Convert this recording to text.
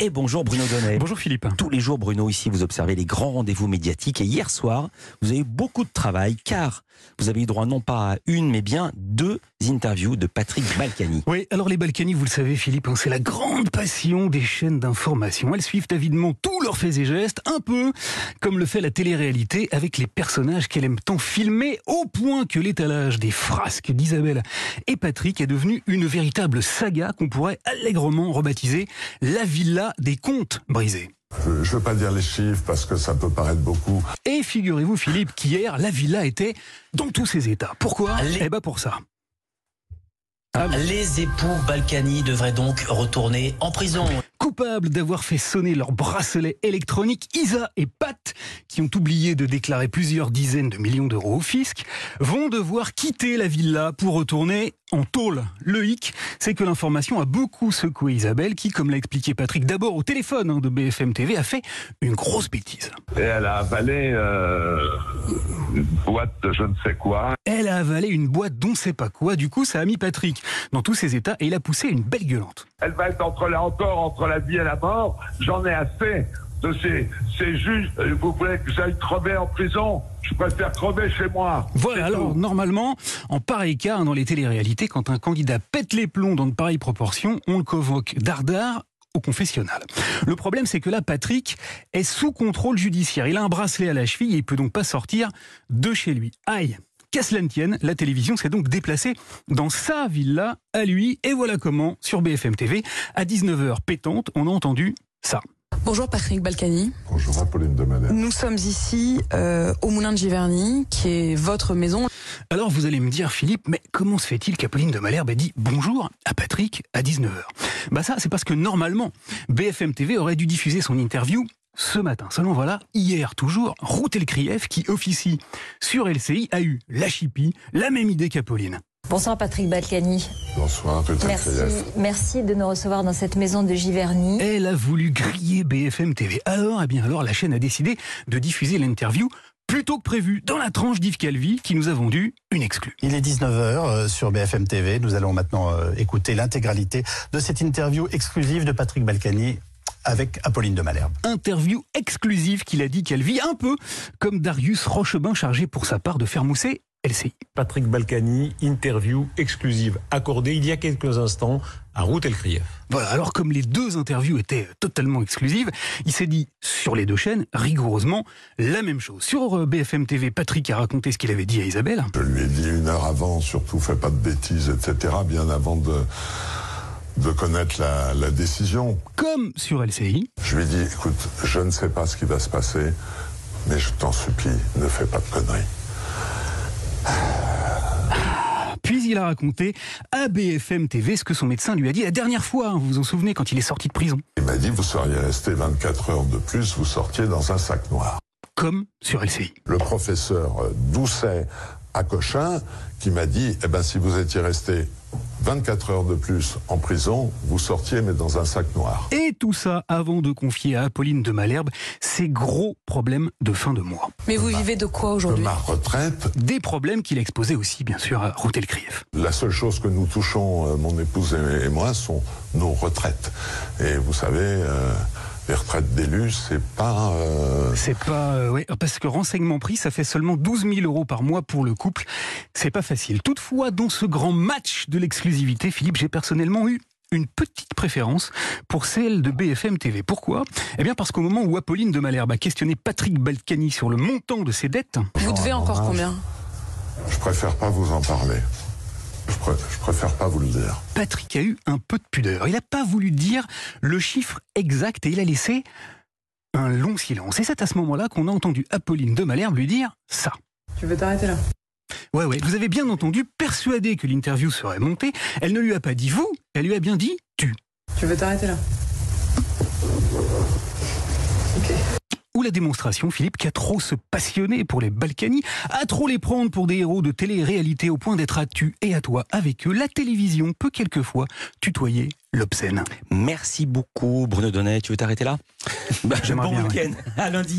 Et bonjour Bruno Donnet. Bonjour Philippe. Tous les jours, Bruno, ici, vous observez les grands rendez-vous médiatiques. Et hier soir, vous avez eu beaucoup de travail car vous avez eu droit non pas à une, mais bien deux interviews de Patrick Balkany. Oui, alors les Balkany, vous le savez Philippe, hein, c'est la grande passion des chaînes d'information. Elles suivent avidement tous leurs faits et gestes, un peu comme le fait la télé-réalité avec les personnages qu'elle aime tant filmer, au point que l'étalage des frasques d'Isabelle et Patrick est devenu une véritable saga qu'on pourrait allègrement rebaptiser la villa des contes brisés. Je ne veux pas dire les chiffres parce que ça peut paraître beaucoup. Et figurez-vous, Philippe, qu'hier, la villa était dans tous ses états. Pourquoi? Eh ben pour ça. Les époux Balkany devraient donc retourner en prison. Coupables d'avoir fait sonner leur bracelet électronique, Isa et Pat, qui ont oublié de déclarer plusieurs dizaines de millions d'euros au fisc, vont devoir quitter la villa pour retourner en tôle. Le hic, c'est que l'information a beaucoup secoué Isabelle, qui, comme l'a expliqué Patrick, d'abord au téléphone hein, de BFM TV, a fait une grosse bêtise. Et elle a avalé euh, une boîte de je ne sais quoi. Elle a avalé une boîte dont sait pas quoi. Du coup, ça a mis Patrick dans tous ses états et il a poussé une belle gueulante. Elle va être entre la, encore entre la vie et la mort. J'en ai assez de ces, ces juges. Euh, Vous voulez que j'aille crever en prison? Je préfère crever chez moi. Voilà, alors tout. normalement, en pareil cas, hein, dans les téléréalités, quand un candidat pète les plombs dans de pareilles proportions, on le convoque dardard au confessionnal. Le problème, c'est que là, Patrick est sous contrôle judiciaire. Il a un bracelet à la cheville et il peut donc pas sortir de chez lui. Aïe Qu'à cela ne tienne, la télévision s'est donc déplacée dans sa villa à lui. Et voilà comment, sur BFM TV, à 19h pétante, on a entendu ça. Bonjour Patrick Balkany. Bonjour Apolline de Madère. Nous sommes ici euh, au Moulin de Giverny, qui est votre maison. Alors vous allez me dire, Philippe, mais comment se fait-il qu'Apolline de Malherbe ait dit bonjour à Patrick à 19h Bah ça, c'est parce que normalement, BFM TV aurait dû diffuser son interview ce matin. Seulement voilà, hier toujours, Routel Krief, qui officie sur LCI, a eu la chipie, la même idée qu'Apolline. Bonsoir Patrick Balkany. Bonsoir, Merci, merci de nous recevoir dans cette maison de Giverny. Elle a voulu griller BFM TV. Alors, eh bien alors, la chaîne a décidé de diffuser l'interview plus tôt que prévu dans la tranche d'Yves Calvi qui nous a vendu une exclue. Il est 19h sur BFM TV. Nous allons maintenant euh, écouter l'intégralité de cette interview exclusive de Patrick Balkany avec Apolline de Malherbe. interview exclusive qu'il a dit qu'elle vit un peu comme Darius Rochebin chargé pour sa part de faire mousser LCI. Patrick Balkany, interview exclusive accordée il y a quelques instants à Route El Krief. Voilà, alors comme les deux interviews étaient totalement exclusives, il s'est dit sur les deux chaînes rigoureusement la même chose. Sur euh, BFM TV, Patrick a raconté ce qu'il avait dit à Isabelle. Je lui ai dit une heure avant, surtout fais pas de bêtises, etc., bien avant de, de connaître la, la décision. Comme sur LCI, Je lui ai dit, écoute, je ne sais pas ce qui va se passer, mais je t'en supplie, ne fais pas de conneries. puis il a raconté à BFM TV ce que son médecin lui a dit la dernière fois, hein, vous vous en souvenez, quand il est sorti de prison. Il m'a dit, vous seriez resté 24 heures de plus, vous sortiez dans un sac noir. Comme sur LCI. Le professeur Doucet à Cochin, qui m'a dit, eh ben, si vous étiez resté 24 heures de plus en prison, vous sortiez, mais dans un sac noir. Et tout ça avant de confier à Apolline de Malherbe ses gros problèmes de fin de mois. Mais vous vivez de quoi De aujourd'hui ma retraite, Des problèmes qu'il a exposés aussi, bien sûr, à Routel Krief. la seule chose que nous touchons, euh, mon épouse et et moi, sont nos retraites. Et vous savez, euh, retraites d'élus, c'est pas... euh, C'est pas. euh, ouais, parce que renseignement pris, ça fait seulement 12 000 euros par mois pour le couple. C'est pas facile. Toutefois, dans ce grand match de l'exclusivité, Philippe, j'ai personnellement eu une petite préférence pour celle de BFM TV. Pourquoi? Eh bien parce qu'au moment où Apolline de Malherbe a questionné Patrick Balkany sur le montant de ses dettes, Vous devez encore combien? je préfère pas vous en parler. Je, pré- je préfère pas vous le dire. Patrick a eu un peu de pudeur. Il n'a pas voulu dire le chiffre exact et il a laissé un long silence. Et c'est à ce moment-là qu'on a entendu Apolline de Malherbe lui dire ça. Tu veux t'arrêter là? Ouais, ouais, vous avez bien entendu, persuadé que l'interview serait montée, elle ne lui a pas dit vous, elle lui a bien dit tu. Tu veux t'arrêter là? Ou la démonstration, Philippe, qui a trop se passionner pour les Balkany, a trop les prendre pour des héros de télé-réalité au point d'être à tu et à toi avec eux. La télévision peut quelquefois tutoyer l'obscène. Merci beaucoup Bruno Donnet. Tu veux t'arrêter là? Bah, J'aimerais Bon week-end. À lundi.